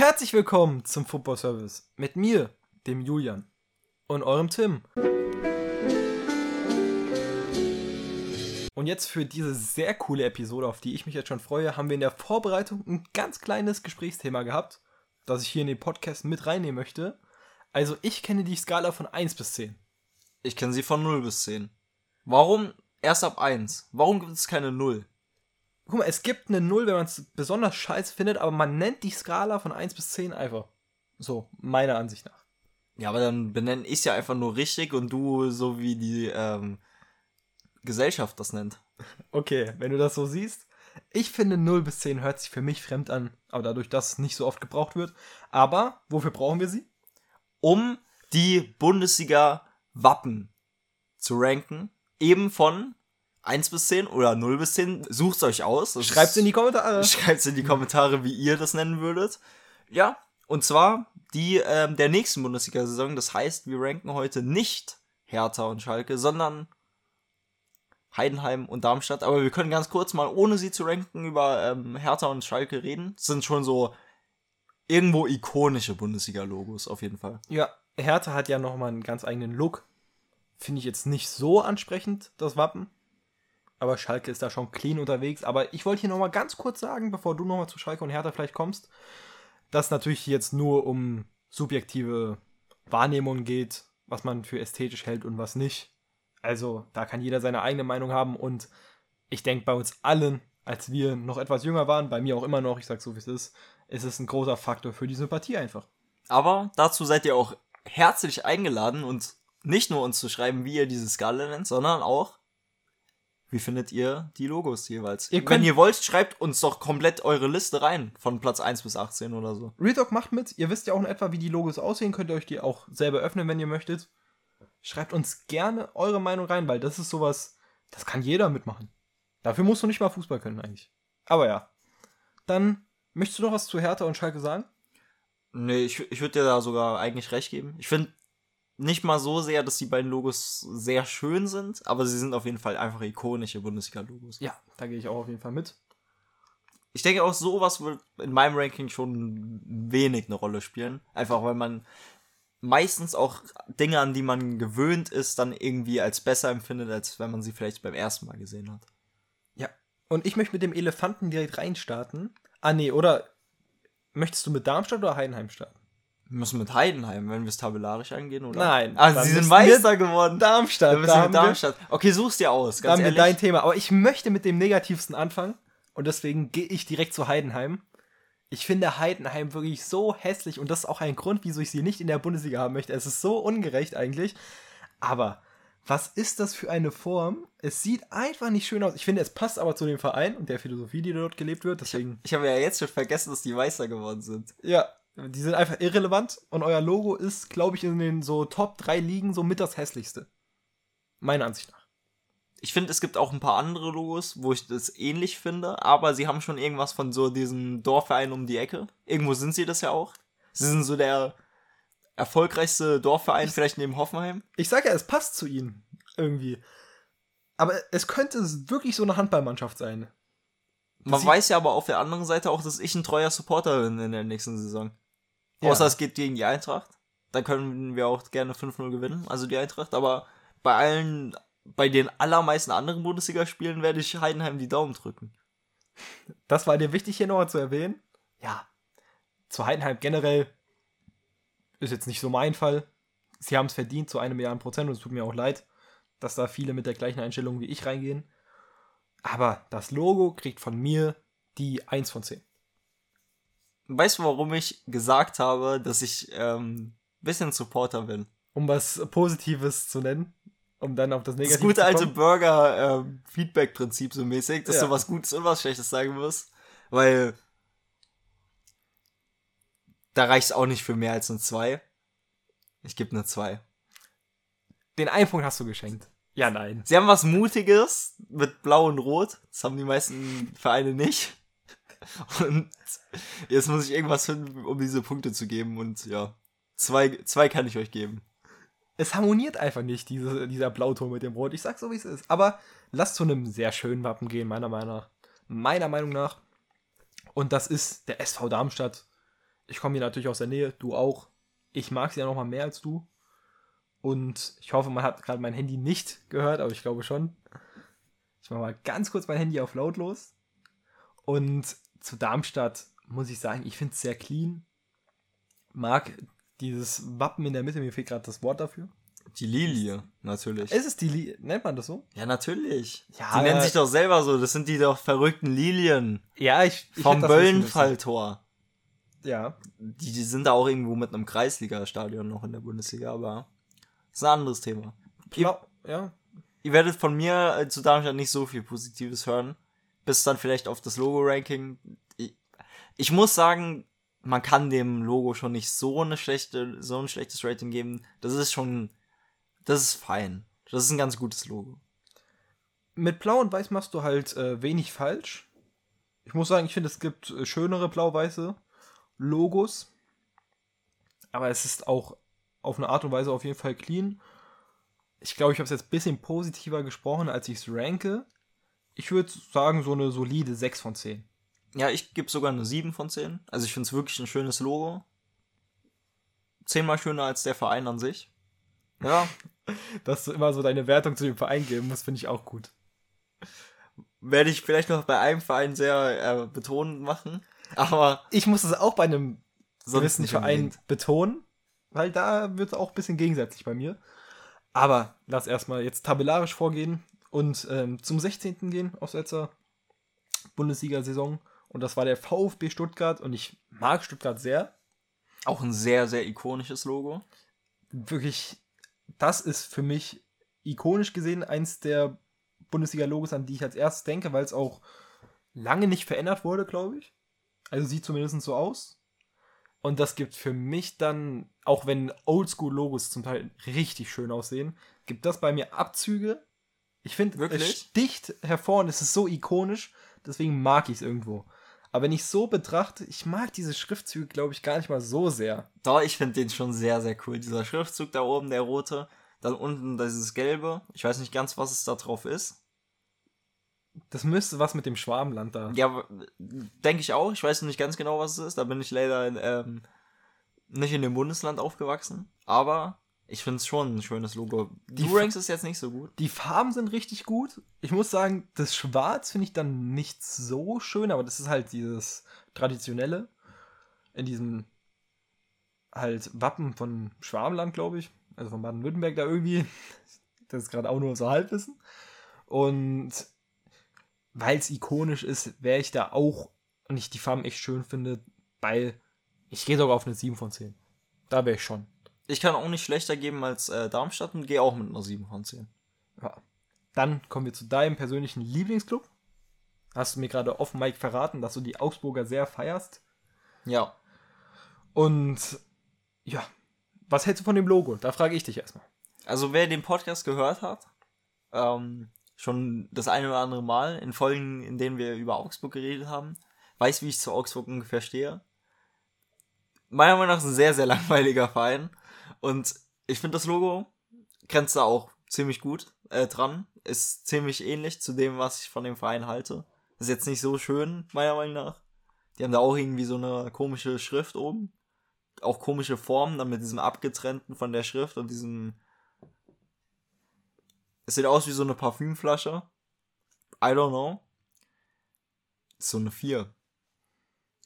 Herzlich willkommen zum Football Service mit mir, dem Julian und eurem Tim. Und jetzt für diese sehr coole Episode, auf die ich mich jetzt schon freue, haben wir in der Vorbereitung ein ganz kleines Gesprächsthema gehabt, das ich hier in den Podcast mit reinnehmen möchte. Also ich kenne die Skala von 1 bis 10. Ich kenne sie von 0 bis 10. Warum erst ab 1? Warum gibt es keine 0? Guck mal, es gibt eine 0, wenn man es besonders scheiße findet, aber man nennt die Skala von 1 bis 10 einfach. So, meiner Ansicht nach. Ja, aber dann benenne ich es ja einfach nur richtig und du so wie die ähm, Gesellschaft das nennt. Okay, wenn du das so siehst. Ich finde 0 bis 10 hört sich für mich fremd an, aber dadurch, dass es nicht so oft gebraucht wird. Aber wofür brauchen wir sie? Um die Bundesliga-Wappen zu ranken. Eben von 1 bis 10 oder 0 bis 10. Sucht euch aus. Schreibt in die Kommentare. Schreibt in die Kommentare, wie ihr das nennen würdet. Ja, und zwar die ähm, der nächsten Bundesliga-Saison. Das heißt, wir ranken heute nicht Hertha und Schalke, sondern Heidenheim und Darmstadt. Aber wir können ganz kurz mal, ohne sie zu ranken, über ähm, Hertha und Schalke reden. Das sind schon so irgendwo ikonische Bundesliga-Logos auf jeden Fall. Ja, Hertha hat ja nochmal einen ganz eigenen Look. Finde ich jetzt nicht so ansprechend, das Wappen. Aber Schalke ist da schon clean unterwegs. Aber ich wollte hier nochmal ganz kurz sagen, bevor du nochmal zu Schalke und Hertha vielleicht kommst, dass natürlich jetzt nur um subjektive Wahrnehmungen geht, was man für ästhetisch hält und was nicht. Also da kann jeder seine eigene Meinung haben und ich denke bei uns allen, als wir noch etwas jünger waren, bei mir auch immer noch, ich sag so wie es ist, ist es ein großer Faktor für die Sympathie einfach. Aber dazu seid ihr auch herzlich eingeladen und nicht nur uns zu schreiben, wie ihr diese Skala nennt, sondern auch, wie findet ihr die Logos jeweils? Ihr Wenn ihr wollt, schreibt uns doch komplett eure Liste rein, von Platz 1 bis 18 oder so. Retalk macht mit, ihr wisst ja auch in etwa, wie die Logos aussehen, könnt ihr euch die auch selber öffnen, wenn ihr möchtet. Schreibt uns gerne eure Meinung rein, weil das ist sowas, das kann jeder mitmachen. Dafür musst du nicht mal Fußball können eigentlich. Aber ja. Dann möchtest du noch was zu Hertha und Schalke sagen? Nee, ich, ich würde dir da sogar eigentlich recht geben. Ich finde nicht mal so sehr, dass die beiden Logos sehr schön sind, aber sie sind auf jeden Fall einfach ikonische Bundesliga-Logos. Ja, da gehe ich auch auf jeden Fall mit. Ich denke auch, sowas wird in meinem Ranking schon wenig eine Rolle spielen. Einfach weil man meistens auch Dinge, an die man gewöhnt ist, dann irgendwie als besser empfindet, als wenn man sie vielleicht beim ersten Mal gesehen hat. Ja. Und ich möchte mit dem Elefanten direkt reinstarten. Ah, nee, oder möchtest du mit Darmstadt oder Heidenheim starten? Wir müssen mit Heidenheim, wenn wir es tabellarisch angehen, oder? Nein. Ah, dann sie sind Meister geworden. Darmstadt. Dann da mit Darmstadt. Okay, such's dir aus, ganz wir ehrlich. dein Thema. Aber ich möchte mit dem Negativsten anfangen. Und deswegen gehe ich direkt zu Heidenheim. Ich finde Heidenheim wirklich so hässlich. Und das ist auch ein Grund, wieso ich sie nicht in der Bundesliga haben möchte. Es ist so ungerecht eigentlich. Aber was ist das für eine Form? Es sieht einfach nicht schön aus. Ich finde, es passt aber zu dem Verein und der Philosophie, die dort gelebt wird. Deswegen, Ich habe ja jetzt schon vergessen, dass die Meister geworden sind. ja, die sind einfach irrelevant. Und euer Logo ist, glaube ich, in den so Top 3 Ligen so mit das hässlichste. Meiner Ansicht nach. Ich finde, es gibt auch ein paar andere Logos, wo ich das ähnlich finde, aber sie haben schon irgendwas von so diesem Dorfverein um die Ecke. Irgendwo sind sie das ja auch. Sie sind so der erfolgreichste Dorfverein, vielleicht neben Hoffenheim. Ich sage ja, es passt zu ihnen. Irgendwie. Aber es könnte wirklich so eine Handballmannschaft sein. Man weiß ja aber auf der anderen Seite auch, dass ich ein treuer Supporter bin in der nächsten Saison. Ja. Außer es geht gegen die Eintracht. Da können wir auch gerne 5-0 gewinnen, also die Eintracht. Aber bei allen, bei den allermeisten anderen Bundesligaspielen werde ich Heidenheim die Daumen drücken. Das war dir wichtig hier noch zu erwähnen. Ja. Zu Heidenheim generell ist jetzt nicht so mein Fall. Sie haben es verdient zu einem Milliarden Prozent und es tut mir auch leid, dass da viele mit der gleichen Einstellung wie ich reingehen. Aber das Logo kriegt von mir die 1 von 10. Weißt du, warum ich gesagt habe, dass ich ähm, bisschen Supporter bin? Um was Positives zu nennen, um dann auf das Das Negative gute zu alte kommen. Burger-Feedback-Prinzip so mäßig, dass Ja. du was Gutes und was Schlechtes sagen musst. Weil da reicht's auch nicht für mehr als eine 2. Ich gebe eine 2. Den einen Punkt hast du geschenkt. Ja, nein. Sie haben was Mutiges mit Blau und Rot. Das haben die meisten Vereine nicht. Und jetzt muss ich irgendwas finden, um diese Punkte zu geben. Und ja, zwei, zwei kann ich euch geben. es harmoniert einfach nicht, diese, dieser Blauton mit dem Rot. Ich sag so, wie es ist. Aber lasst zu einem sehr schönen Wappen gehen, meiner Meinung nach. Meiner Meinung nach. Und das ist der SV Darmstadt. Ich komme hier natürlich aus der Nähe, du auch. Ich mag sie ja noch mal mehr als du. Und ich hoffe, man hat gerade mein Handy nicht gehört, aber ich glaube schon. Ich mache mal ganz kurz mein Handy auf lautlos. Und zu Darmstadt muss ich sagen, ich finde es sehr clean. Mag dieses Wappen in der Mitte, mir fehlt gerade das Wort dafür. Die Lilie, natürlich. Ist es die Lilie? Nennt man das so? Ja, natürlich. Ja, die nennen sich doch selber so. Das sind die doch verrückten Lilien. Ja, ich. ich Vom. Böllenfalltor. Ja. Die, die sind da auch irgendwo mit einem Kreisliga-Stadion noch in der Bundesliga, aber ist ein anderes Thema. Klar, ja. Ihr werdet von mir äh, zu Darmstadt nicht so viel Positives hören. Bis dann vielleicht auf das Logo-Ranking. Ich, ich muss sagen, man kann dem Logo schon nicht so eine schlechte, so ein schlechtes Rating geben. Das ist schon, das ist fein. Das ist ein ganz gutes Logo. Mit Blau und Weiß machst du halt äh, wenig falsch. Ich muss sagen, ich finde, es gibt äh, schönere blau-weiße Logos. Aber es ist auch auf eine Art und Weise auf jeden Fall clean. Ich glaube, ich habe es jetzt ein bisschen positiver gesprochen, als ich es ranke. Ich würde sagen, so eine solide 6 von 10. Ja, ich gebe sogar eine 7 von 10. Also ich finde es wirklich ein schönes Logo. Zehnmal schöner als der Verein an sich. Ja, Dass du immer so deine Wertung zu dem Verein geben musst, finde ich auch gut. werde ich vielleicht noch bei einem Verein sehr äh, betonend machen. Aber Ich muss es auch bei einem gewissen Verein betonen, weil da wird es auch ein bisschen gegensätzlich bei mir. Aber lass erstmal jetzt tabellarisch vorgehen und ähm, zum 16. gehen aus letzter Bundesliga-Saison. Und das war der VfB Stuttgart und ich mag Stuttgart sehr. Auch ein sehr, sehr ikonisches Logo. Wirklich, das ist für mich ikonisch gesehen eins der Bundesliga-Logos, an die ich als erstes denke, weil es auch lange nicht verändert wurde, glaube ich. Also sieht zumindest so aus. Und das gibt für mich dann, auch wenn Oldschool-Logos zum Teil richtig schön aussehen, gibt das bei mir Abzüge. Ich finde, es Wirklich? sticht hervor und es ist so ikonisch, deswegen mag ich es irgendwo. Aber wenn ich so betrachte, ich mag diese Schriftzüge, glaube ich, gar nicht mal so sehr. Doch, ich finde den schon sehr, sehr cool. Dieser Schriftzug da oben, der rote. Dann unten dieses gelbe. Ich weiß nicht ganz, was es da drauf ist. Das müsste was mit dem Schwabenland da. Ja, denke ich auch. Ich weiß noch nicht ganz genau, was es ist. Da bin ich leider ähm, nicht in dem Bundesland aufgewachsen. Aber ich finde es schon ein schönes Logo. Die Du rankst es jetzt nicht so gut. Die Farben sind richtig gut. Ich muss sagen, das Schwarz finde ich dann nicht so schön, aber das ist halt dieses traditionelle in diesem halt Wappen von Schwabenland, glaube ich. Also von Baden-Württemberg da irgendwie. Das ist gerade auch nur so Halbwissen. Und weil es ikonisch ist, wäre ich da auch und ich die Farben echt schön finde, bei ich gehe sogar auf eine 7 von 10. Da wäre ich schon. Ich kann auch nicht schlechter geben als äh, Darmstadt und gehe auch mit einer 7 von 10. Ja. Dann kommen wir zu deinem persönlichen Lieblingsclub. Hast du mir gerade offen Mike verraten, dass du die Augsburger sehr feierst. Ja. Und ja, was hältst du von dem Logo? Da frage ich dich erstmal. Also wer den Podcast gehört hat, ähm, schon das eine oder andere Mal in Folgen, in denen wir über Augsburg geredet haben, weiß, wie ich zu Augsburg ungefähr stehe. Meiner Meinung nach ist ein sehr, sehr langweiliger Verein. Und ich finde das Logo grenzt da auch ziemlich gut äh, dran. Ist ziemlich ähnlich zu dem, was ich von dem Verein halte. Ist jetzt nicht so schön, meiner Meinung nach. Die haben da auch irgendwie so eine komische Schrift oben. Auch komische Formen, dann mit diesem abgetrennten von der Schrift und diesem es sieht aus wie so eine Parfümflasche. I don't know. So eine 4.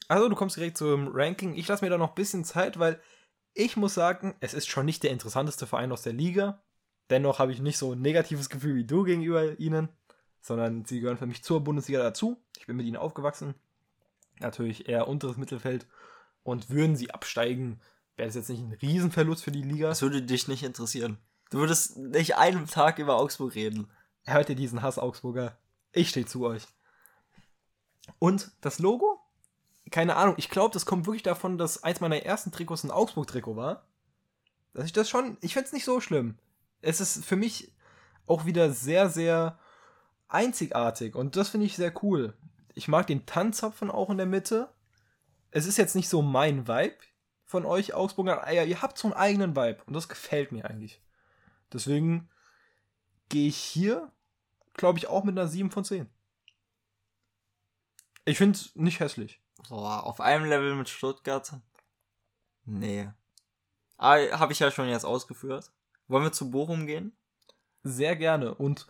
Also, du kommst direkt zum Ranking. Ich lasse mir da noch ein bisschen Zeit, weil ich muss sagen, es ist schon nicht der interessanteste Verein aus der Liga. Dennoch habe ich nicht so ein negatives Gefühl wie du gegenüber ihnen, sondern sie gehören für mich zur Bundesliga dazu. Ich bin mit ihnen aufgewachsen. Natürlich eher unteres Mittelfeld. Und würden sie absteigen, wäre das jetzt nicht ein Riesenverlust für die Liga. Das würde dich nicht interessieren. Du würdest nicht einen Tag über Augsburg reden. Hört ihr diesen Hass, Augsburger? Ich stehe zu euch. Und das Logo? Keine Ahnung. Ich glaube, das kommt wirklich davon, dass eins meiner ersten Trikots ein Augsburg-Trikot war. Dass ich das schon. Ich finde es nicht so schlimm. Es ist für mich auch wieder sehr, sehr einzigartig. Und das finde ich sehr cool. Ich mag den Tanzapfen auch in der Mitte. Es ist jetzt nicht so mein Vibe von euch, Augsburger. Ja, ihr habt so einen eigenen Vibe. Und das gefällt mir eigentlich. Deswegen gehe ich hier, glaube ich, auch mit einer 7 von 10. Ich finde es nicht hässlich. Boah, auf einem Level mit Stuttgart. Nee. Ah, habe ich ja schon jetzt ausgeführt. Wollen wir zu Bochum gehen? Sehr gerne. Und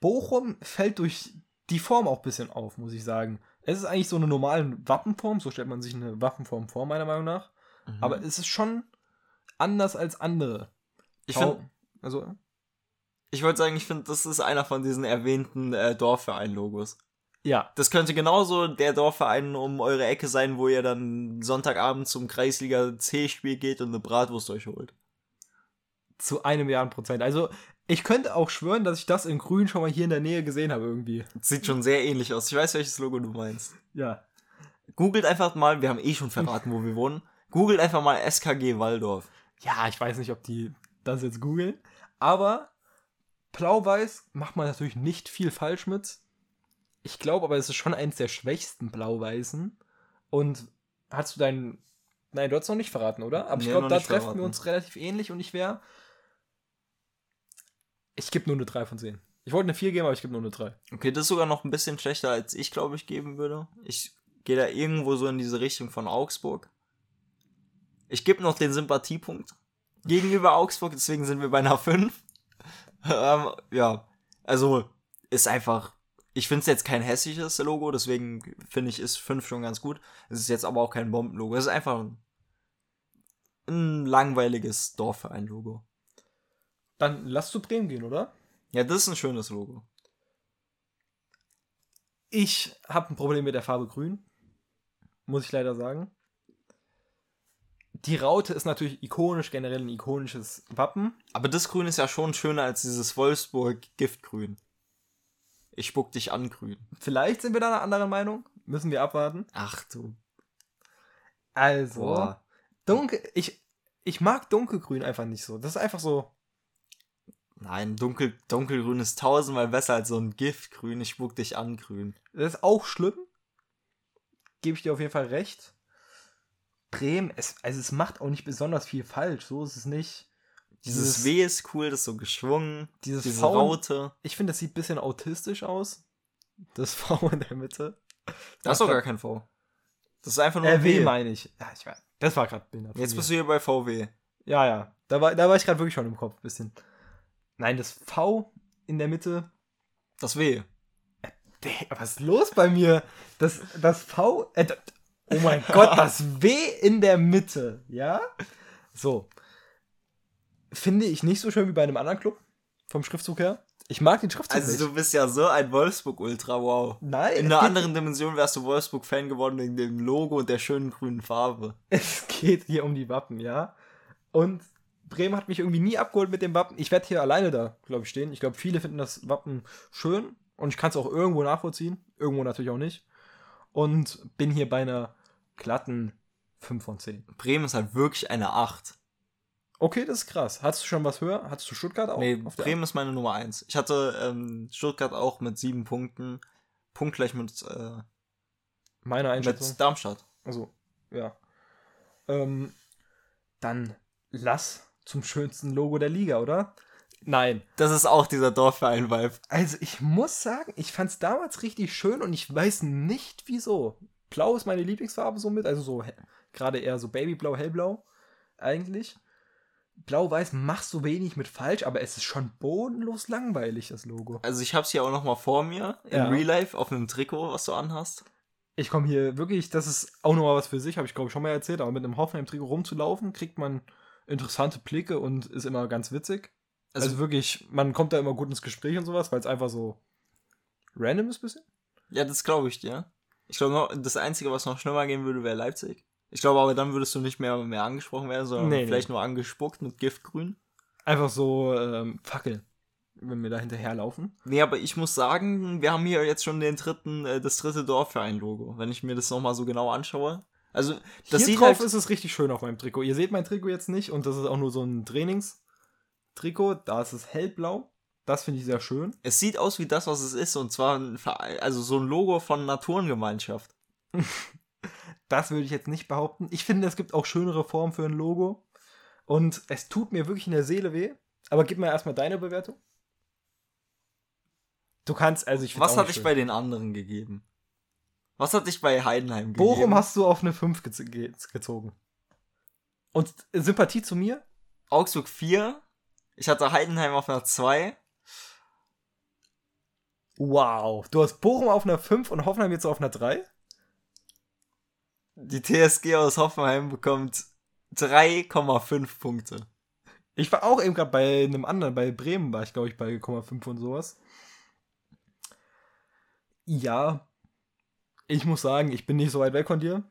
Bochum fällt durch die Form auch ein bisschen auf, muss ich sagen. Es ist eigentlich so eine normale Wappenform, so stellt man sich eine Wappenform vor, meiner Meinung nach. Mhm. Aber es ist schon anders als andere. ich finde, also, ich wollte sagen, ich finde, das ist einer von diesen erwähnten äh, Dorfverein-Logos. Ja, Das könnte genauso der Dorfverein um eure Ecke sein, wo ihr dann Sonntagabend zum Kreisliga C-Spiel geht und eine Bratwurst euch holt. zu einem Milliarden Prozent. Also, ich könnte auch schwören, dass ich das in Grün schon mal hier in der Nähe gesehen habe, irgendwie. Sieht schon sehr ähnlich aus. Ich weiß, welches Logo du meinst. Ja. Googelt einfach mal, wir haben eh schon verraten, wo wir wohnen. Googelt einfach mal SKG Waldorf. Ja, ich weiß nicht, ob die das jetzt googeln. Aber Blau-Weiß macht man natürlich nicht viel falsch mit. Ich glaube aber, es ist schon eins der schwächsten Blau-Weißen. Und hast du deinen. Nein, du hast noch nicht verraten, oder? Aber ich Nee, glaube, da treffen verraten. wir uns relativ ähnlich und ich wäre. Ich gebe nur eine 3 von 10. Ich wollte eine 4 geben, aber ich gebe nur eine 3. Okay, das ist sogar noch ein bisschen schlechter, als ich glaube ich geben würde. Ich gehe da irgendwo so in diese Richtung von Augsburg. Ich gebe noch den Sympathiepunkt gegenüber Augsburg, deswegen sind wir bei einer 5. ähm, ja, also ist einfach. Ich finde es jetzt kein hässliches Logo, deswegen finde ich, ist 5 schon ganz gut. Es ist jetzt aber auch kein Bombenlogo. Es ist einfach ein, ein langweiliges Dorfverein-Logo. Dann lass zu Bremen gehen, oder? Ja, das ist ein schönes Logo. Ich habe ein Problem mit der Farbe Grün. Muss ich leider sagen. Die Raute ist natürlich ikonisch, generell ein ikonisches Wappen. Aber das Grün ist ja schon schöner als dieses Wolfsburg-Giftgrün. Ich spuck dich an, Grün. Vielleicht sind wir da einer anderen Meinung. Müssen wir abwarten. Ach du. Also, Boah. dunkel, ich, ich mag dunkelgrün einfach nicht so. Das ist einfach so. Nein, dunkel, dunkelgrün ist tausendmal besser als so ein Giftgrün. Ich spuck dich an, Grün. Das ist auch schlimm. Gebe ich dir auf jeden Fall recht. Bremen, es, also es macht auch nicht besonders viel falsch. So ist es nicht. Dieses, W ist cool, das ist so geschwungen. dieses Diese V- Raute. Ich finde, das sieht ein bisschen autistisch aus. Das V in der Mitte. Das ist doch gar kein V. Das ist einfach nur Äh, ein W meine ich. Ja, ich weiß. Das war gerade Jetzt bist du hier bei VW. Ja, ja. Da war, da war ich gerade wirklich schon im Kopf ein bisschen. Nein, das V in der Mitte. Das W. Dä- Was ist los bei mir? Das, das V. Äh, oh mein Gott, das W in der Mitte. Ja? So. Finde ich nicht so schön wie bei einem anderen Club. Vom Schriftzug her. Ich mag den Schriftzug Also nicht. du bist ja so ein Wolfsburg-Ultra, wow. Nein, In einer anderen Dimension wärst du Wolfsburg-Fan geworden wegen dem Logo und der schönen grünen Farbe. Es geht hier um die Wappen, ja. Und Bremen hat mich irgendwie nie abgeholt mit dem Wappen. Ich werde hier alleine da, glaube ich, stehen. Ich glaube, viele finden das Wappen schön und ich kann es auch irgendwo nachvollziehen. Irgendwo natürlich auch nicht. Und bin hier bei einer glatten 5 von 10. Bremen ist halt wirklich eine 8. Okay, das ist krass. Hattest du schon was höher? Hattest du Stuttgart auch? Nee, auf Bremen ist meine Nummer 1. Ich hatte ähm, Stuttgart auch mit sieben Punkten. Punktgleich mit, äh, Meine Einschätzung. mit Darmstadt. Also, ja. Ähm, dann lass zum schönsten Logo der Liga, oder? Nein. Das ist auch dieser Dorfverein-Vibe. Also ich muss sagen, ich fand es damals richtig schön und ich weiß nicht wieso. Blau ist meine Lieblingsfarbe somit, also so gerade eher so Babyblau, Hellblau eigentlich. Blau-Weiß machst so wenig mit falsch, aber es ist schon bodenlos langweilig, das Logo. Also ich hab's hier auch noch mal vor mir, im Ja. Real Life, auf einem Trikot, was du anhast. Ich komme hier wirklich, das ist auch nochmal was für sich, habe ich glaube ich schon mal erzählt, aber mit einem Hoffenheim-Trikot rumzulaufen, kriegt man interessante Blicke und ist immer ganz witzig. Also, Also, wirklich, man kommt da immer gut ins Gespräch und sowas, weil es einfach so random ist bisschen. ja, das glaube ich dir. Ich glaube, das Einzige, was noch schlimmer gehen würde, wäre Leipzig. Ich glaube aber, dann würdest du nicht mehr, mehr angesprochen werden, sondern Nee, nee. vielleicht nur angespuckt mit Giftgrün. Einfach so ähm, Fackeln, wenn wir da hinterherlaufen. Nee, aber ich muss sagen, wir haben hier jetzt schon den dritten, äh, das dritte Dorfverein-Logo, wenn ich mir das nochmal so genau anschaue. Also, das Hier sieht drauf halt, ist es richtig schön auf meinem Trikot. Ihr seht mein Trikot jetzt nicht und das ist auch nur so ein Trainingstrikot. Da ist es hellblau. Das finde ich sehr schön. es sieht aus wie das, was es ist, und zwar ein Verein, also so ein Logo von Naturengemeinschaft. Das würde ich jetzt nicht behaupten. Ich finde, es gibt auch schönere Formen für ein Logo. Und es tut mir wirklich in der Seele weh. Aber gib mir erstmal deine Bewertung. Du kannst, also ich Was auch hat nicht dich schön. bei den anderen gegeben? Was hat dich bei Heidenheim gegeben? Bochum hast du auf eine 5 gez ge gezogen. Und Sympathie zu mir? Augsburg 4. Ich hatte Heidenheim auf einer 2. Wow. Du hast Bochum auf einer 5 und Hoffenheim jetzt auf einer 3? Die TSG aus Hoffenheim bekommt 3,5 Punkte. Ich war auch eben gerade bei einem anderen, bei Bremen war ich, glaube ich, bei 0,5 und sowas. Ja, ich muss sagen, ich bin nicht so weit weg von dir.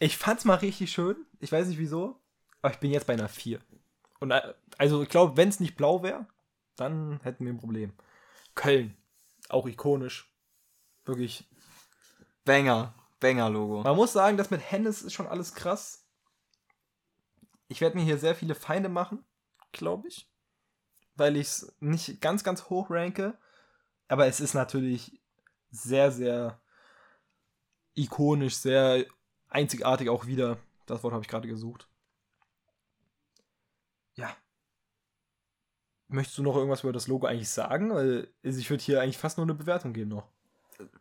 Ich fand's mal richtig schön. Ich weiß nicht wieso, aber ich bin jetzt bei einer 4. Und äh, also ich glaube, wenn es nicht blau wäre, dann hätten wir ein Problem. Köln, auch ikonisch. Wirklich. Banger, Banger-Logo. Man muss sagen, das mit Hennes ist schon alles krass. Ich werde mir hier sehr viele Feinde machen, glaube ich. Weil ich es nicht ganz, ganz hoch ranke. Aber es ist natürlich sehr, sehr ikonisch, sehr einzigartig auch wieder. Das Wort habe ich gerade gesucht. Ja. Möchtest du noch irgendwas über das Logo eigentlich sagen? Weil ich würde hier eigentlich fast nur eine Bewertung geben noch.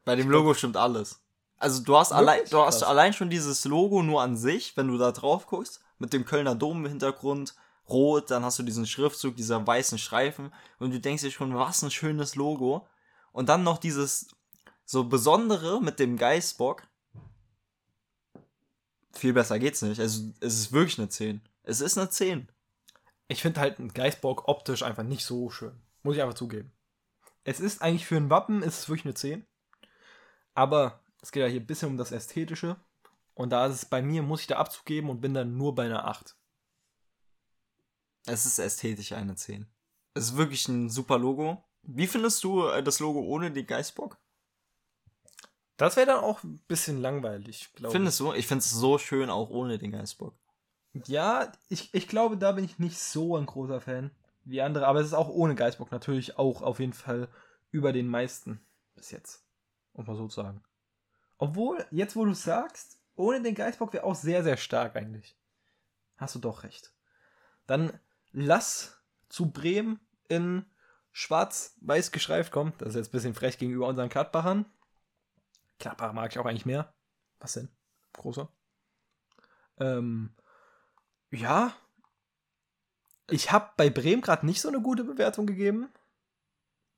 Bei dem Logo stimmt alles. Also du hast allein, du hast allein schon dieses Logo nur an sich, wenn du da drauf guckst, mit dem Kölner Dom im Hintergrund, rot, dann hast du diesen Schriftzug, dieser weißen Streifen und du denkst dir schon, was ein schönes Logo. Und dann noch dieses so besondere mit dem Geißbock. Viel besser geht's nicht. Also es ist wirklich eine 10. Es ist eine 10. Ich finde halt ein Geißbock optisch einfach nicht so schön. Muss ich einfach zugeben. Es ist eigentlich für ein Wappen, ist es wirklich eine 10. Aber es geht ja hier ein bisschen um das Ästhetische. Und da ist es bei mir, muss ich da Abzug geben und bin dann nur bei einer 8. Es ist ästhetisch eine 10. Es ist wirklich ein super Logo. Wie findest du äh, das Logo ohne den Geißbock? Das wäre dann auch ein bisschen langweilig, glaube ich. Findest du? Ich finde es so schön auch ohne den Geißbock. Ja, ich, ich glaube, da bin ich nicht so ein großer Fan wie andere, aber es ist auch ohne Geißbock natürlich auch auf jeden Fall über den meisten bis jetzt. Um mal so zu sagen. Obwohl, jetzt wo du sagst, ohne den Geißbock wäre auch sehr, sehr stark eigentlich. Hast du doch recht. Dann lass zu Bremen in schwarz-weiß geschreift kommen. Das ist jetzt ein bisschen frech gegenüber unseren Gladbachern. Gladbach mag ich auch eigentlich mehr. Was denn? Großer. Ähm, ja. Ich habe bei Bremen gerade nicht so eine gute Bewertung gegeben.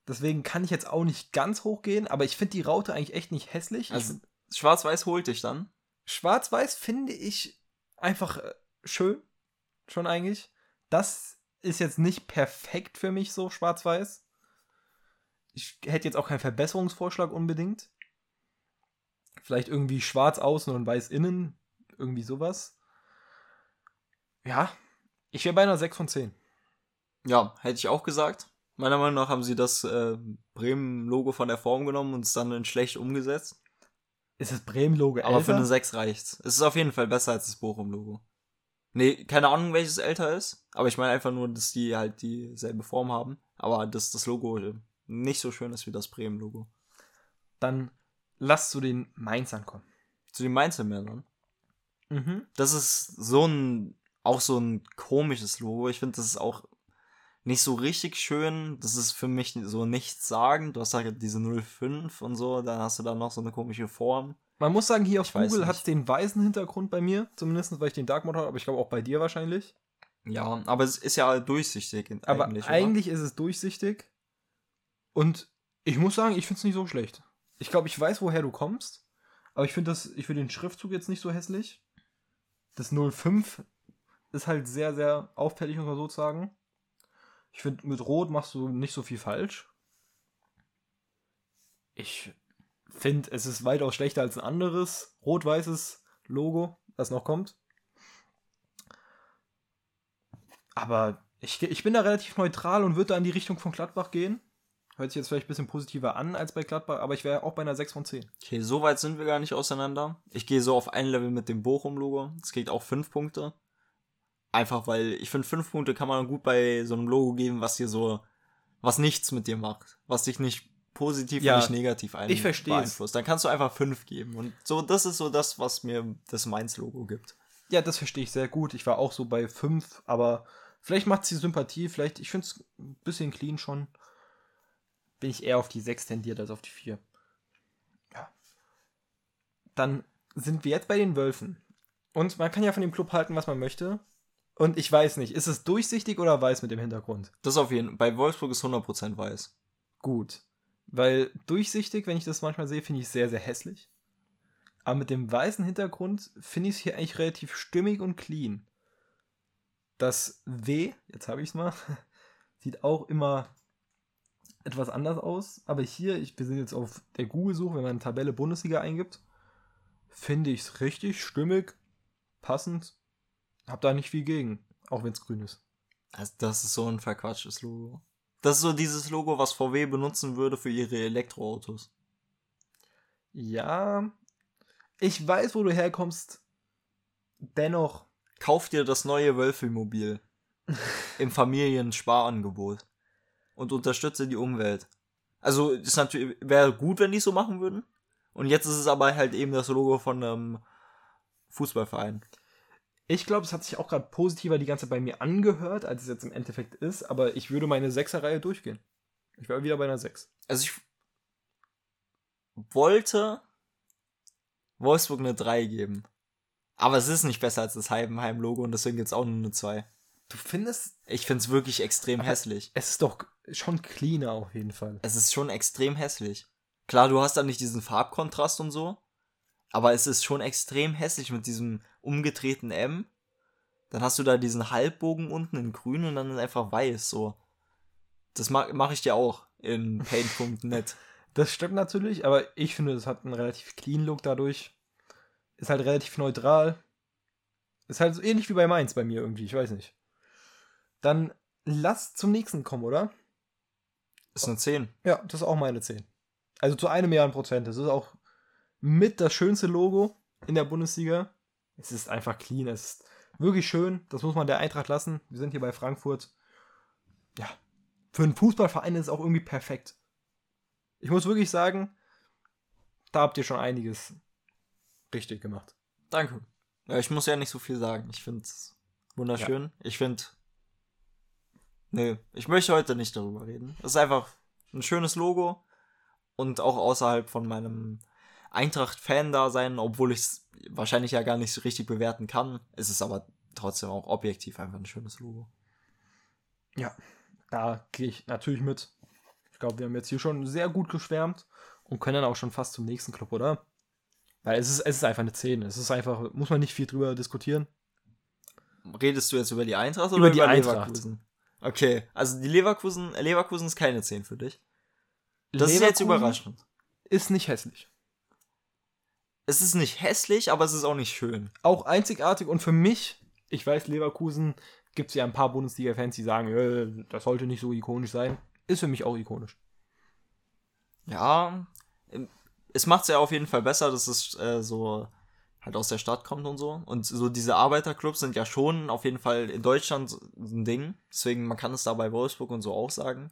Deswegen kann ich jetzt auch nicht ganz hoch gehen, aber ich finde die Raute eigentlich echt nicht hässlich. Also, Schwarz-Weiß holt dich dann? Schwarz-Weiß finde ich einfach äh, schön. Schon eigentlich. Das ist jetzt nicht perfekt für mich so schwarz-weiß. Ich hätte jetzt auch keinen Verbesserungsvorschlag unbedingt. Vielleicht irgendwie schwarz außen und weiß innen. Irgendwie sowas. Ja, ich wäre bei einer 6 von 10. Ja, hätte ich auch gesagt. Meiner Meinung nach haben sie das äh, Bremen-Logo von der Form genommen und es dann in schlecht umgesetzt. Ist das Bremen-Logo älter? Aber für eine 6 reicht's. Es ist auf jeden Fall besser als das Bochum-Logo. Nee, keine Ahnung, welches älter ist. Aber ich meine einfach nur, dass die halt dieselbe Form haben. Aber dass das Logo nicht so schön ist wie das Bremen-Logo. Dann lass zu den Mainzern kommen. Zu den Mainzer-Männern? Mhm. Das ist so ein, auch so ein komisches Logo. Ich finde, das ist auch nicht so richtig schön. Das ist für mich so nichts sagen. Du hast halt diese 05 und so, dann hast du da noch so eine komische Form. Man muss sagen, hier auf ich Google hat es den weißen Hintergrund bei mir, zumindest weil ich den Dark Mode habe, aber ich glaube auch bei dir wahrscheinlich. Ja, aber es ist ja durchsichtig aber eigentlich. eigentlich ist es durchsichtig. Und ich muss sagen, ich finde es nicht so schlecht. Ich glaube, ich weiß, woher du kommst. Aber ich finde das, ich finde den Schriftzug jetzt nicht so hässlich. Das 05 ist halt sehr, sehr auffällig, muss man so sagen. Ich finde, mit Rot machst du nicht so viel falsch. Ich finde, es ist weitaus schlechter als ein anderes rot-weißes Logo, das noch kommt. Aber ich, ich bin da relativ neutral und würde da in die Richtung von Gladbach gehen. Hört sich jetzt vielleicht ein bisschen positiver an als bei Gladbach, aber ich wäre auch bei einer 6 von 10. Okay, so weit sind wir gar nicht auseinander. Ich gehe so auf ein Level mit dem Bochum-Logo. Es kriegt auch 5 Punkte. Einfach weil ich finde, 5 Punkte kann man gut bei so einem Logo geben, was dir so, was nichts mit dir macht. Was dich nicht positiv ja, und nicht negativ ein ich beeinflusst. Dann kannst du einfach 5 geben. Und so, das ist so das, was mir das Mainz-Logo gibt. Ja, das verstehe ich sehr gut. Ich war auch so bei 5, aber vielleicht macht es die Sympathie, vielleicht, ich finde es ein bisschen clean schon bin ich eher auf die 6 tendiert als auf die 4. Ja. Dann sind wir jetzt bei den Wölfen. Und man kann ja von dem Club halten, was man möchte. Und ich weiß nicht, ist es durchsichtig oder weiß mit dem Hintergrund? Das auf jeden Fall. Bei Wolfsburg ist 100% weiß. Gut. Weil durchsichtig, wenn ich das manchmal sehe, finde ich sehr, sehr hässlich. Aber mit dem weißen Hintergrund finde ich es hier eigentlich relativ stimmig und clean. Das W, jetzt habe ich es mal, sieht auch immer etwas anders aus. Aber hier, ich, wir sind jetzt auf der Google-Suche, wenn man Tabelle Bundesliga eingibt, finde ich es richtig stimmig, passend. Hab da nicht viel gegen, auch wenn es grün ist. Also das ist so ein verquatschtes Logo. Das ist so dieses Logo, was VW benutzen würde für ihre Elektroautos. Ja, ich weiß, wo du herkommst. Dennoch. Kauf dir das neue Wölfelmobil im Familiensparangebot und unterstütze die Umwelt. Also, es natürlich wäre gut, wenn die so machen würden. Und jetzt ist es aber halt eben das Logo von einem Fußballverein. Ich glaube, es hat sich auch gerade positiver die ganze Zeit bei mir angehört, als es jetzt im Endeffekt ist, aber ich würde meine Sechserreihe durchgehen. Ich wäre wieder bei einer 6. Also ich wollte Wolfsburg eine 3 geben. Aber es ist nicht besser als das Heidenheim-Logo und deswegen gibt es auch nur eine 2. Du findest. Ich finde es wirklich extrem hässlich. Es ist doch schon cleaner auf jeden Fall. Es ist schon extrem hässlich. Klar, du hast da nicht diesen Farbkontrast und so. Aber es ist schon extrem hässlich mit diesem umgedrehten M. Dann hast du da diesen Halbbogen unten in grün und dann ist einfach weiß, so. Das mache mach ich dir auch in paint.net. Das stimmt natürlich, aber ich finde, es hat einen relativ clean Look dadurch. Ist halt relativ neutral. Ist halt so ähnlich wie bei Mainz bei mir irgendwie, ich weiß nicht. Dann lass zum nächsten kommen, oder? ist eine 10. Ja, das ist auch meine 10. Also zu einem Milliarden Prozent. Das ist auch mit das schönste Logo in der Bundesliga. Es ist einfach clean. Es ist wirklich schön. Das muss man der Eintracht lassen. Wir sind hier bei Frankfurt. Ja. Für einen Fußballverein ist es auch irgendwie perfekt. Ich muss wirklich sagen, da habt ihr schon einiges richtig gemacht. Danke. Ja, ich muss ja nicht so viel sagen. Ich finde es wunderschön. Ich finde. Nee, ich möchte heute nicht darüber reden. Es ist einfach ein schönes Logo und auch außerhalb von meinem Eintracht-Fan da sein, obwohl ich es wahrscheinlich ja gar nicht so richtig bewerten kann, ist es aber trotzdem auch objektiv einfach ein schönes Logo. Ja, da gehe ich natürlich mit. Ich glaube, wir haben jetzt hier schon sehr gut geschwärmt und können dann auch schon fast zum nächsten Club, oder? Weil es ist, es ist einfach eine 10. Es ist einfach, muss man nicht viel drüber diskutieren. Redest du jetzt über die Eintracht oder Über die über Eintracht. Leverkusen? Okay, also die Leverkusen, Leverkusen ist keine 10 für dich. Das ist jetzt Leverkusen überraschend. Ist nicht hässlich. Es ist nicht hässlich, aber es ist auch nicht schön. Auch einzigartig und für mich, ich weiß, Leverkusen gibt es ja ein paar Bundesliga-Fans, die sagen, äh, das sollte nicht so ikonisch sein. Ist für mich auch ikonisch. Ja, ähm, es macht es ja auf jeden Fall besser, dass es äh, so halt aus der Stadt kommt und so. Und so diese Arbeiterclubs sind ja schon auf jeden Fall in Deutschland so ein Ding. Deswegen, man kann es da bei Wolfsburg und so auch sagen.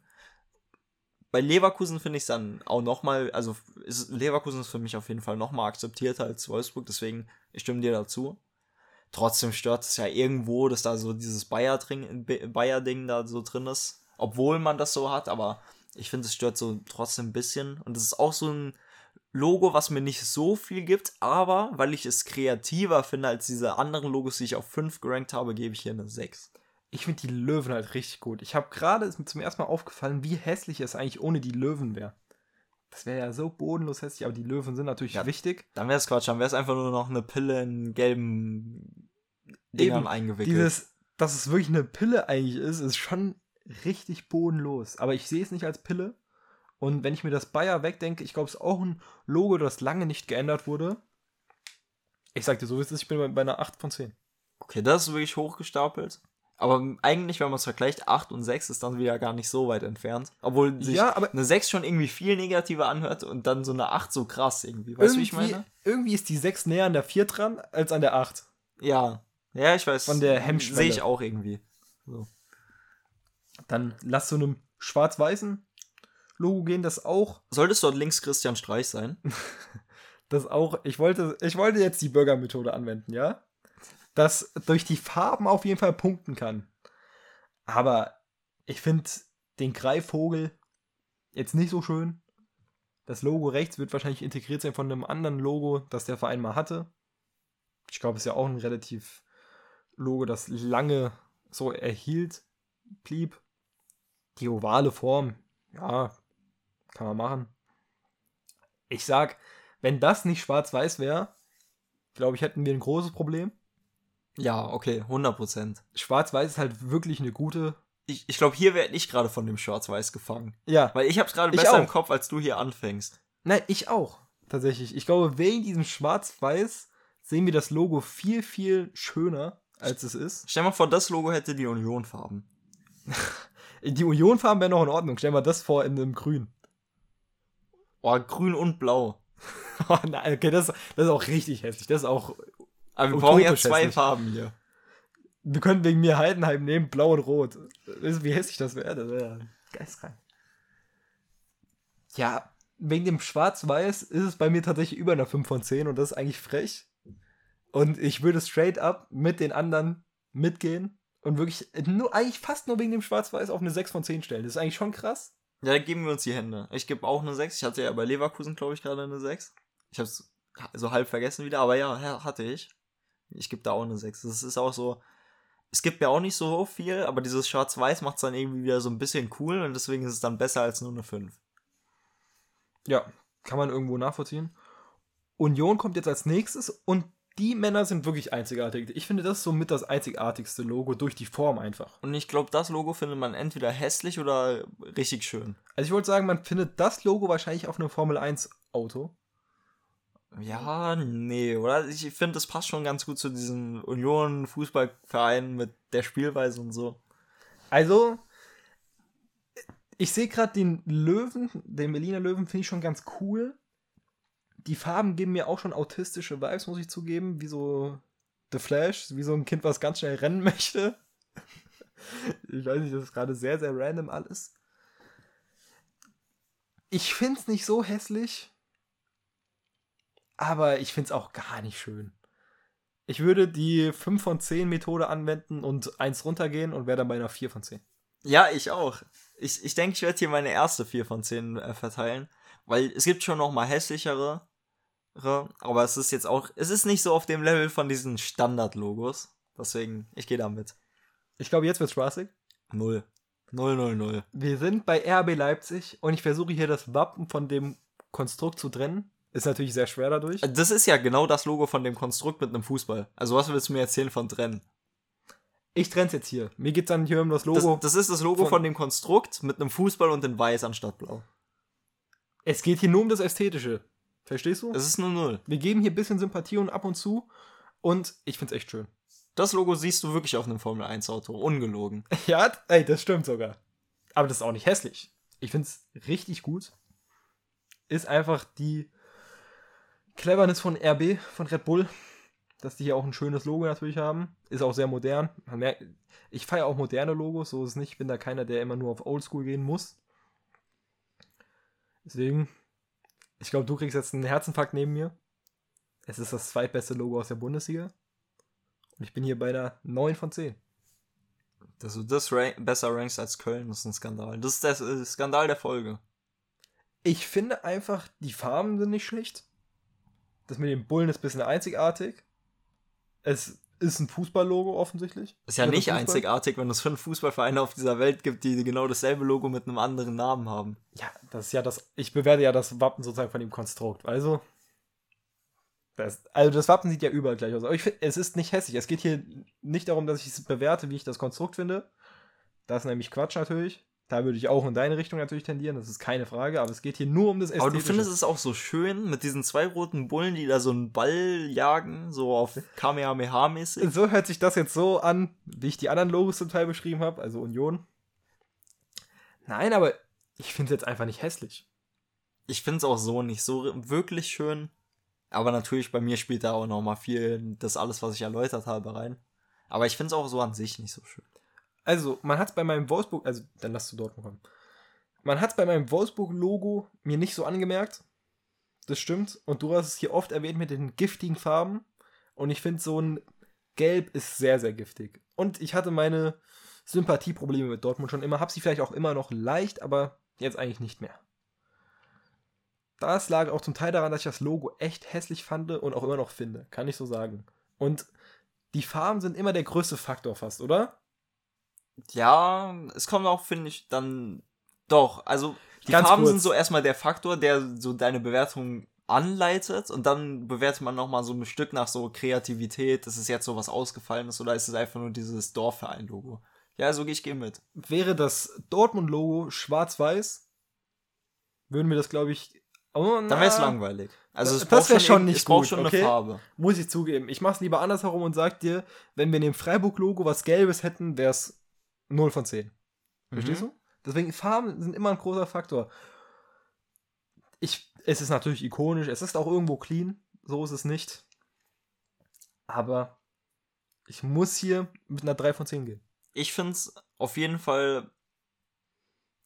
Bei Leverkusen finde ich es dann auch nochmal, also ist, Leverkusen ist für mich auf jeden Fall nochmal akzeptierter als Wolfsburg, deswegen ich stimme dir dazu. Trotzdem stört es ja irgendwo, dass da so dieses Bayer-Ding Bayer-Ding da so drin ist. Obwohl man das so hat, aber ich finde, es stört so trotzdem ein bisschen. Und es ist auch so ein Logo, was mir nicht so viel gibt, aber weil ich es kreativer finde als diese anderen Logos, die ich auf 5 gerankt habe, gebe ich hier eine 6. Ich finde die Löwen halt richtig gut. Ich habe gerade, ist mir zum ersten Mal aufgefallen, wie hässlich es eigentlich ohne die Löwen wäre. Das wäre ja so bodenlos hässlich, aber die Löwen sind natürlich Ja. wichtig. Dann wäre es Quatsch, dann wäre es einfach nur noch eine Pille in gelben Dingern Eben, eingewickelt. Dieses, dass es wirklich eine Pille eigentlich ist, ist schon richtig bodenlos. Aber ich sehe es nicht als Pille. Und wenn ich mir das Bayer wegdenke, ich glaube, es ist auch ein Logo, das lange nicht geändert wurde. Ich sag dir so, wie es ist, ich bin bei- bei einer 8 von 10. Okay, das ist wirklich hochgestapelt. Aber eigentlich, wenn man es vergleicht, 8 und 6 ist dann wieder gar nicht so weit entfernt. Obwohl sich Ja, aber eine 6 schon irgendwie viel negativer anhört und dann so eine 8 so krass irgendwie. Weißt du, wie ich meine? irgendwie ist die 6 näher an der 4 dran als an der 8. Ja. Ja, ich weiß. Von der Hemmschwelle. Sehe ich auch irgendwie. So. Dann lass so einem schwarz-weißen Logo gehen, das auch, Solltest dort links Christian Streich sein? das auch, ich wollte, ich wollte jetzt die Bürgermethode anwenden, ja? Das durch die Farben auf jeden Fall punkten kann. Aber ich finde den Greifvogel jetzt nicht so schön. Das Logo rechts wird wahrscheinlich integriert sein von einem anderen Logo, das der Verein mal hatte. Ich glaube, es ist ja auch ein relativ Logo, das lange so erhielt, blieb. Die ovale Form, ja, kann man machen. Ich sag, wenn das nicht schwarz-weiß wäre, glaube ich, hätten wir ein großes Problem. Ja, okay, 100%. Schwarz-weiß ist halt wirklich eine gute. Ich, ich glaube, hier werde ich gerade von dem Schwarz-Weiß gefangen. Ja. Weil ich habe es gerade besser im. Kopf, als du hier anfängst. Nein, ich auch. Tatsächlich. Ich glaube, wegen diesem Schwarz-Weiß sehen wir das Logo viel, viel schöner, als es ist. Stell mal vor, das Logo hätte die Union-Farben. Die Unionfarben wären noch in Ordnung. Stell mal das vor in einem Grün. Oh, grün und blau. Oh nein, okay, das, das ist auch richtig hässlich. Das ist auch. Aber wir brauchen ja zwei. Farben hier. Wir können wegen mir Heidenheim nehmen, blau und rot. Weißt du, wie hässlich das wäre? Das wäre geistreich. Ja, wegen dem Schwarz-Weiß ist es bei mir tatsächlich über einer 5 von 10 und das ist eigentlich frech. Und ich würde straight up mit den anderen mitgehen und wirklich nur, eigentlich fast nur wegen dem Schwarz-Weiß auf eine 6 von 10 stellen. Das ist eigentlich schon krass. Ja, da geben wir uns die Hände. Ich gebe auch eine 6. Ich hatte ja bei Leverkusen, glaube ich, gerade eine 6. Ich habe es so halb vergessen wieder, aber ja, hatte ich. Ich gebe da auch eine 6. Das ist auch so. Es gibt mir auch nicht so viel, aber dieses Schwarz-Weiß macht es dann irgendwie wieder so ein bisschen cool und deswegen ist es dann besser als nur eine 5. Ja, kann man irgendwo nachvollziehen. Union kommt jetzt als nächstes und die Männer sind wirklich einzigartig. Ich finde das somit das einzigartigste Logo durch die Form einfach. Und ich glaube, das Logo findet man entweder hässlich oder richtig schön. Also ich wollte sagen, man findet das Logo wahrscheinlich auf einem Formel 1 Auto. Ja, nee, oder? Ich finde, das passt schon ganz gut zu diesem Union-Fußballverein mit der Spielweise und so. Also, ich sehe gerade den Löwen, den Berliner Löwen finde ich schon ganz cool. Die Farben geben mir auch schon autistische Vibes, muss ich zugeben, wie so The Flash, wie so ein Kind, was ganz schnell rennen möchte. Ich weiß nicht, das ist gerade sehr, sehr random alles. Ich finde es nicht so hässlich, aber ich finde es auch gar nicht schön. Ich würde die 5 von 10 Methode anwenden und eins runtergehen und wäre dann bei einer 4 von 10. Ja, ich auch. Ich, ich denke, ich werde hier meine erste 4 von 10 äh, verteilen. Weil es gibt schon noch mal hässlichere. Aber es ist jetzt auch. Es ist nicht so auf dem Level von diesen Standard-Logos. Deswegen, ich gehe damit. Ich glaube, jetzt wird's spaßig. Null. Null, null, null. Wir sind bei RB Leipzig und ich versuche hier das Wappen von dem Konstrukt zu trennen. Ist natürlich sehr schwer dadurch. Das ist ja genau das Logo von dem Konstrukt mit einem Fußball. Also, was willst du mir erzählen von trennen? Ich trenn's jetzt hier. Mir geht's dann hier um das Das, Logo. das ist das Logo von- von, dem Konstrukt mit einem Fußball und in weiß anstatt blau. es geht hier nur um das Ästhetische. Verstehst du? Es ist nur null. Wir geben hier ein bisschen Sympathie und ab und zu. Und ich find's echt schön. Das Logo siehst du wirklich auf einem Formel 1 Auto. Ungelogen. Ja, ey, das stimmt sogar. Aber das ist auch nicht hässlich. Ich find's richtig gut. Ist einfach die Cleverness von RB, von Red Bull, dass die hier auch ein schönes Logo natürlich haben. Ist auch sehr modern. Merkt, ich feiere auch moderne Logos, so ist es nicht. Ich bin da keiner, der immer nur auf Oldschool gehen muss. Deswegen, ich glaube, du kriegst jetzt einen Herzinfarkt neben mir. Es ist das zweitbeste Logo aus der Bundesliga. Und ich bin hier bei einer 9 von 10. Dass du das rank besser rankst als Köln, das ist ein Skandal. Das ist der äh, Skandal der Folge. Ich finde einfach, die Farben sind nicht schlecht. Das mit dem Bullen ist ein bisschen einzigartig. Es ist ein Fußballlogo offensichtlich. Ist ja nicht Fußball. einzigartig, wenn es fünf Fußballvereine auf dieser Welt gibt, die genau dasselbe Logo mit einem anderen Namen haben. Ja, das ist ja das. Ich bewerte ja das Wappen sozusagen von dem Konstrukt. Also. Das, also das Wappen sieht ja überall gleich aus. Aber ich finde, es ist nicht hässlich. Es geht hier nicht darum, dass ich es bewerte, wie ich das Konstrukt finde. Das ist nämlich Quatsch natürlich. Da würde ich auch in deine Richtung natürlich tendieren, das ist keine Frage, aber es geht hier nur um das Aber du Ästhetische. findest es auch so schön mit diesen zwei roten Bullen, die da so einen Ball jagen, so auf Kamehameha-mäßig. So hört sich das jetzt so an, wie ich die anderen Logos zum Teil beschrieben habe, also Union. Nein, aber ich finde es jetzt einfach nicht hässlich. Ich finde es auch so nicht so wirklich schön. Aber natürlich, bei mir spielt da auch noch mal viel das alles, was ich erläutert habe, rein. Aber ich finde es auch so an sich nicht so schön. Also, man hat es bei meinem Wolfsburg, also dann lass du dort kommen. Man hat es bei meinem Wolfsburg-Logo mir nicht so angemerkt. Das stimmt. Und du hast es hier oft erwähnt mit den giftigen Farben. Und ich finde, so ein Gelb ist sehr, sehr giftig. Und ich hatte meine Sympathieprobleme mit Dortmund schon immer. Hab sie vielleicht auch immer noch leicht, aber jetzt eigentlich nicht mehr. Das lag auch zum Teil daran, dass ich das Logo echt hässlich fand und auch immer noch finde. Kann ich so sagen. Und die Farben sind immer der größte Faktor fast, oder? Ja, es kommt auch, finde ich, dann doch. Also die Ganz Farben kurz. sind so erstmal der Faktor, der so deine Bewertung anleitet und dann bewertet man nochmal so ein Stück nach so Kreativität, ist es jetzt so was Ausgefallenes oder ist es einfach nur dieses Dorfverein-Logo? Ja, so gehe ich gehe mit. Wäre das Dortmund-Logo schwarz-weiß, würden wir das, glaube ich. Oh, Dann wäre es langweilig. Also es Das braucht wär schon nicht es braucht gut, schon okay? eine Farbe. Muss ich zugeben. Ich mach's lieber andersherum und sag dir, wenn wir in dem Freiburg-Logo was Gelbes hätten, wär's 0 von 10. Verstehst Mhm. du? Deswegen Farben sind immer ein großer Faktor. Ich, es ist natürlich ikonisch, es ist auch irgendwo clean, so ist es nicht. Aber ich muss hier mit einer 3 von 10 gehen. Ich finde es auf jeden Fall.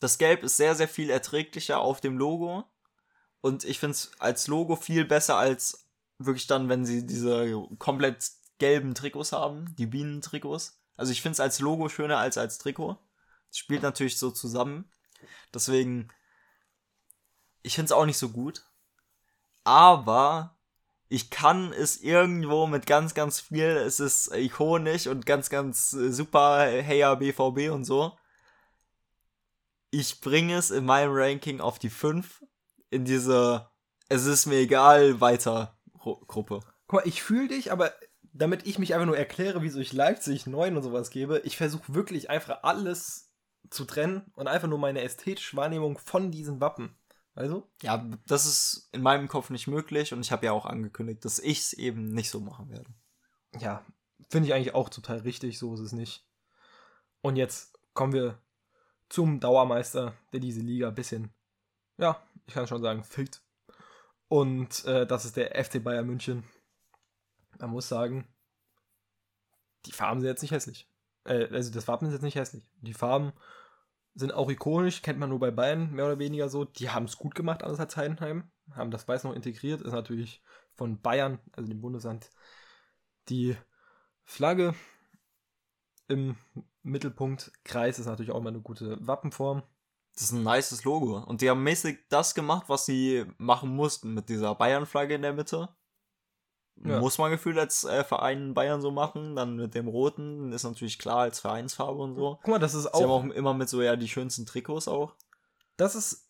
Das Gelb ist sehr, sehr viel erträglicher auf dem Logo. Und ich finde es als Logo viel besser als wirklich dann, wenn sie diese komplett gelben Trikots haben, die Bienentrikots. Also ich finde es als Logo schöner als als Trikot. Es spielt natürlich so zusammen. Deswegen, ich finde es auch nicht so gut. Aber ich kann es irgendwo mit ganz, ganz viel, es ist ikonisch und ganz, ganz super, heya BVB und so. Ich bringe es in meinem Ranking auf die 5 in diese Es ist mir egal weiter Ru- Gruppe. Guck mal, ich fühle dich, aber damit ich mich einfach nur erkläre, wieso ich Leipzig 9 und sowas gebe, ich versuche wirklich einfach alles zu trennen und einfach nur meine ästhetische Wahrnehmung von diesen Wappen. Also? Ja, das ist in meinem Kopf nicht möglich und ich habe ja auch angekündigt, dass ich es eben nicht so machen werde. Ja, finde ich eigentlich auch total richtig, so ist es nicht. Und jetzt kommen wir zum Dauermeister, der diese Liga ein bisschen, ja, ich kann schon sagen, fickt. Und äh, das ist der FC Bayern München. Man muss sagen, die Farben sind jetzt nicht hässlich. Äh, also das Wappen ist jetzt nicht hässlich. Die Farben sind auch ikonisch, kennt man nur bei Bayern mehr oder weniger so. Die haben es gut gemacht, anders als Heidenheim. Haben das Weiß noch integriert, ist natürlich von Bayern, also dem Bundesland, die Flagge im Mittelpunkt. Kreis ist natürlich auch immer eine gute Wappenform. Das ist ein nices Logo. Und die haben mäßig das gemacht, was sie machen mussten mit dieser Bayern-Flagge in der Mitte. Ja. Muss man gefühlt als äh, Verein in Bayern so machen. Dann mit dem Roten ist natürlich klar als Vereinsfarbe und so. Guck mal, das ist Sie haben auch, auch immer mit so ja die schönsten Trikots auch. das ist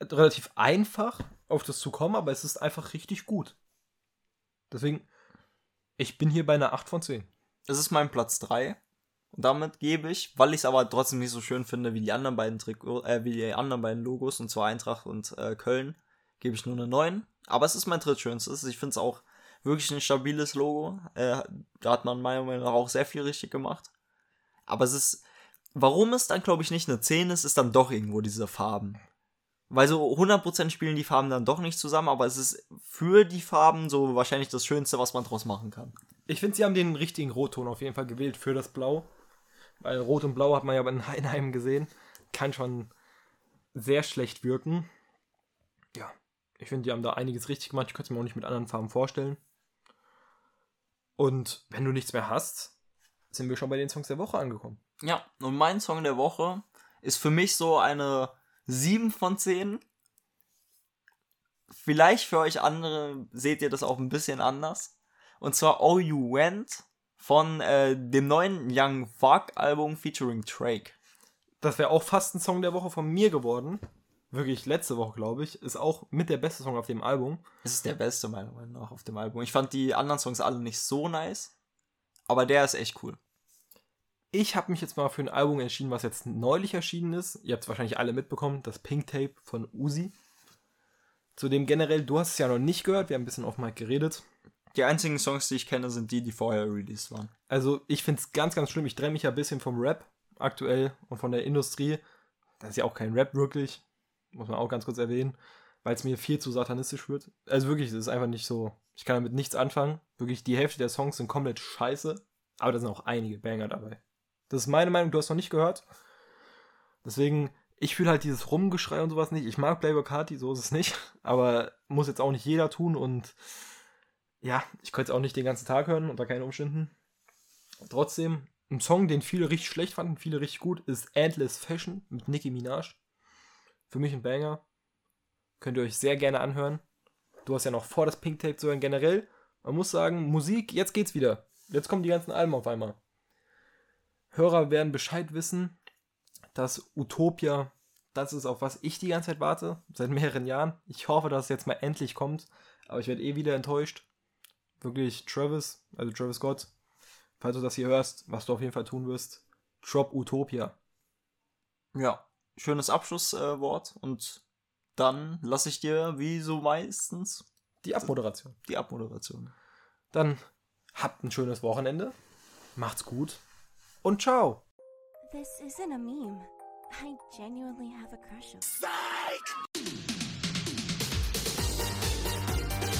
relativ einfach, auf das zu kommen, aber es ist einfach richtig gut. Deswegen, ich bin hier bei einer 8 von 10. Es ist mein Platz 3. Und damit gebe ich, weil ich es aber trotzdem nicht so schön finde wie die anderen beiden Trikots, äh, wie die anderen beiden Logos, und zwar Eintracht und äh, Köln, gebe ich nur eine 9. Aber es ist mein drittschönstes. Ich finde es auch wirklich ein stabiles Logo. Äh, da hat man meiner Meinung nach auch sehr viel richtig gemacht. Aber es ist, warum es dann, glaube ich, nicht eine 10 ist, ist dann doch irgendwo diese Farben. Weil so 100% spielen die Farben dann doch nicht zusammen, aber es ist für die Farben so wahrscheinlich das Schönste, was man draus machen kann. Ich finde, sie haben den richtigen Rotton auf jeden Fall gewählt für das Blau. Weil Rot und Blau hat man ja in Heinheim gesehen. Kann schon sehr schlecht wirken. Ja, ich finde, die haben da einiges richtig gemacht. Ich könnte es mir auch nicht mit anderen Farben vorstellen. Und wenn du nichts mehr hast, sind wir schon bei den Songs der Woche angekommen. Ja, und mein Song der Woche ist für mich so eine 7 von 10. Vielleicht für euch andere seht ihr das auch ein bisschen anders. Und zwar Oh You Went von äh, dem neuen Young Fuck Album featuring Drake. Das wäre auch fast ein Song der Woche von mir geworden. Wirklich letzte Woche, glaube ich. Ist auch mit der beste Song auf dem Album. Es ist der beste meiner Meinung nach auf dem Album. Ich fand die anderen Songs alle nicht so nice, aber der ist echt cool. Ich habe mich jetzt mal für ein Album entschieden, was jetzt neulich erschienen ist. Ihr habt es wahrscheinlich alle mitbekommen, das Pink Tape von Uzi. Zudem generell, du hast es ja noch nicht gehört, wir haben ein bisschen auf Mike geredet. Die einzigen Songs, die ich kenne, sind die, die vorher released waren. Also ich finde es ganz, ganz schlimm. Ich trenne mich ja ein bisschen vom Rap aktuell und von der Industrie. Das ist ja auch kein Rap wirklich, muss man auch ganz kurz erwähnen, weil es mir viel zu satanistisch wird. Also wirklich, es ist einfach nicht so, ich kann damit nichts anfangen. Wirklich, die Hälfte der Songs sind komplett scheiße, aber da sind auch einige Banger dabei. Das ist meine Meinung, du hast noch nicht gehört. Deswegen, ich fühle halt dieses Rumgeschrei und sowas nicht. Ich mag Playboy Carti, so ist es nicht. Aber muss jetzt auch nicht jeder tun und ja, ich könnte es auch nicht den ganzen Tag hören, unter keinen Umständen. Trotzdem, ein Song, den viele richtig schlecht fanden, viele richtig gut, ist Endless Fashion mit Nicki Minaj. Für mich ein Banger. Könnt ihr euch sehr gerne anhören. Du hast ja noch vor, das Pink Tape zu hören. Generell, man muss sagen, Musik, jetzt geht's wieder. jetzt kommen die ganzen Alben auf einmal. Hörer werden Bescheid wissen, dass Utopia das ist, auf was ich die ganze Zeit warte, seit mehreren Jahren. Ich hoffe, dass es jetzt mal endlich kommt, aber ich werde eh wieder enttäuscht. Wirklich, Travis, also Travis Scott, falls du das hier hörst, was du auf jeden Fall tun wirst, drop Utopia. Ja, schönes Abschlusswort äh, und dann lasse ich dir, wie so meistens, die Abmoderation. Die Abmoderation. Dann habt ein schönes Wochenende, macht's gut und ciao. This isn't a meme. I genuinely have a crush on. Psych!